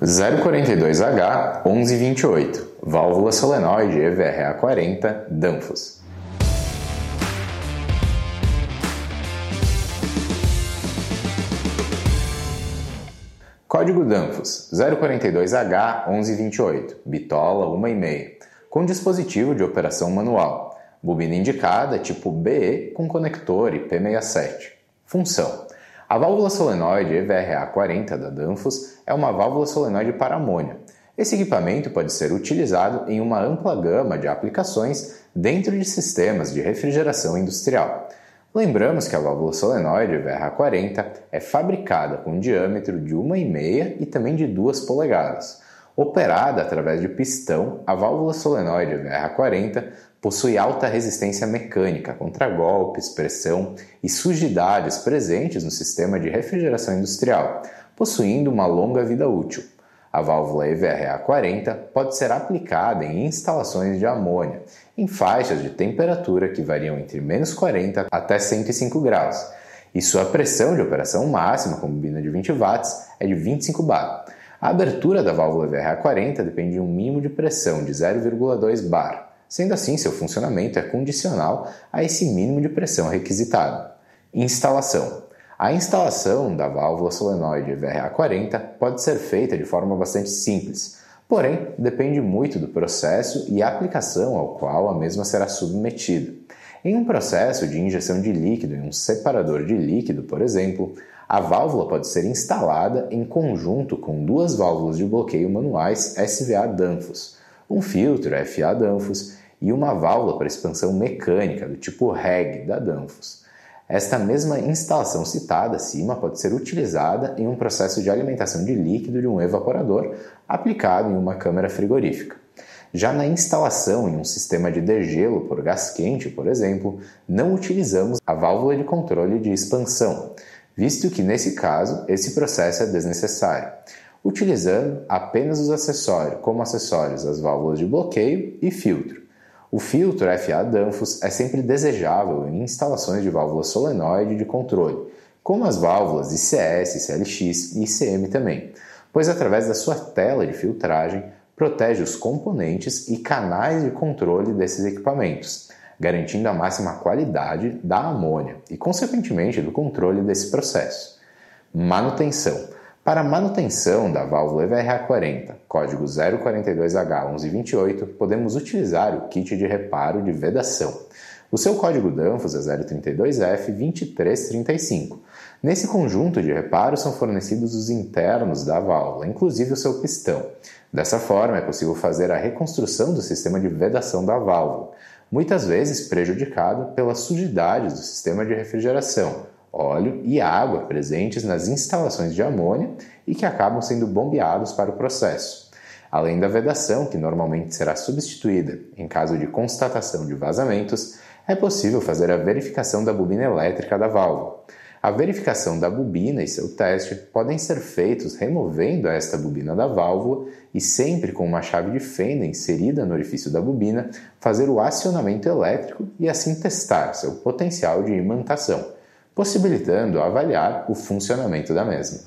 042H 1128, válvula solenoide EVRA 40 Danfoss. Código Danfoss 042H 1128, bitola 1,5, com dispositivo de operação manual. Bobina indicada tipo BE com conector IP67. Função: a válvula solenoide EVRA40 da Danfoss é uma válvula solenoide para amônia. Esse equipamento pode ser utilizado em uma ampla gama de aplicações dentro de sistemas de refrigeração industrial. Lembramos que a válvula solenoide EVRA40 é fabricada com um diâmetro de 1,5 e também de 2 polegadas. Operada através de pistão, a válvula solenoide VRA40 possui alta resistência mecânica contra golpes, pressão e sujidades presentes no sistema de refrigeração industrial, possuindo uma longa vida útil. A válvula EVRA40 pode ser aplicada em instalações de amônia, em faixas de temperatura que variam entre menos 40 até 105 graus, e sua pressão de operação máxima com bobina de 20 watts é de 25 bar. A abertura da válvula VRA40 depende de um mínimo de pressão de 0,2 bar. Sendo assim, seu funcionamento é condicional a esse mínimo de pressão requisitado. Instalação. A instalação da válvula solenoide VRA40 pode ser feita de forma bastante simples, porém depende muito do processo e aplicação ao qual a mesma será submetida. Em um processo de injeção de líquido em um separador de líquido, por exemplo, a válvula pode ser instalada em conjunto com duas válvulas de bloqueio manuais SVA Danfoss, um filtro FA Danfoss e uma válvula para expansão mecânica do tipo REG da Danfoss. Esta mesma instalação citada acima pode ser utilizada em um processo de alimentação de líquido de um evaporador aplicado em uma câmara frigorífica. Já na instalação em um sistema de degelo por gás quente, por exemplo, não utilizamos a válvula de controle de expansão, visto que nesse caso esse processo é desnecessário, utilizando apenas os acessórios, como acessórios as válvulas de bloqueio e filtro. O filtro FA Danfoss é sempre desejável em instalações de válvulas solenoide de controle, como as válvulas ICS, CLX e ICM também, pois através da sua tela de filtragem protege os componentes e canais de controle desses equipamentos, garantindo a máxima qualidade da amônia e, consequentemente, do controle desse processo. Manutenção. Para manutenção da válvula EVRA40, código 042H1128, podemos utilizar o kit de reparo de vedação. O seu código Danfoss é 032F2335. Nesse conjunto de reparos são fornecidos os internos da válvula, inclusive o seu pistão. Dessa forma, é possível fazer a reconstrução do sistema de vedação da válvula, muitas vezes prejudicado pelas sujidades do sistema de refrigeração, óleo e água presentes nas instalações de amônia e que acabam sendo bombeados para o processo. Além da vedação, que normalmente será substituída em caso de constatação de vazamentos, é possível fazer a verificação da bobina elétrica da válvula. A verificação da bobina e seu teste podem ser feitos removendo esta bobina da válvula e sempre com uma chave de fenda inserida no orifício da bobina, fazer o acionamento elétrico e assim testar seu potencial de imantação, possibilitando avaliar o funcionamento da mesma.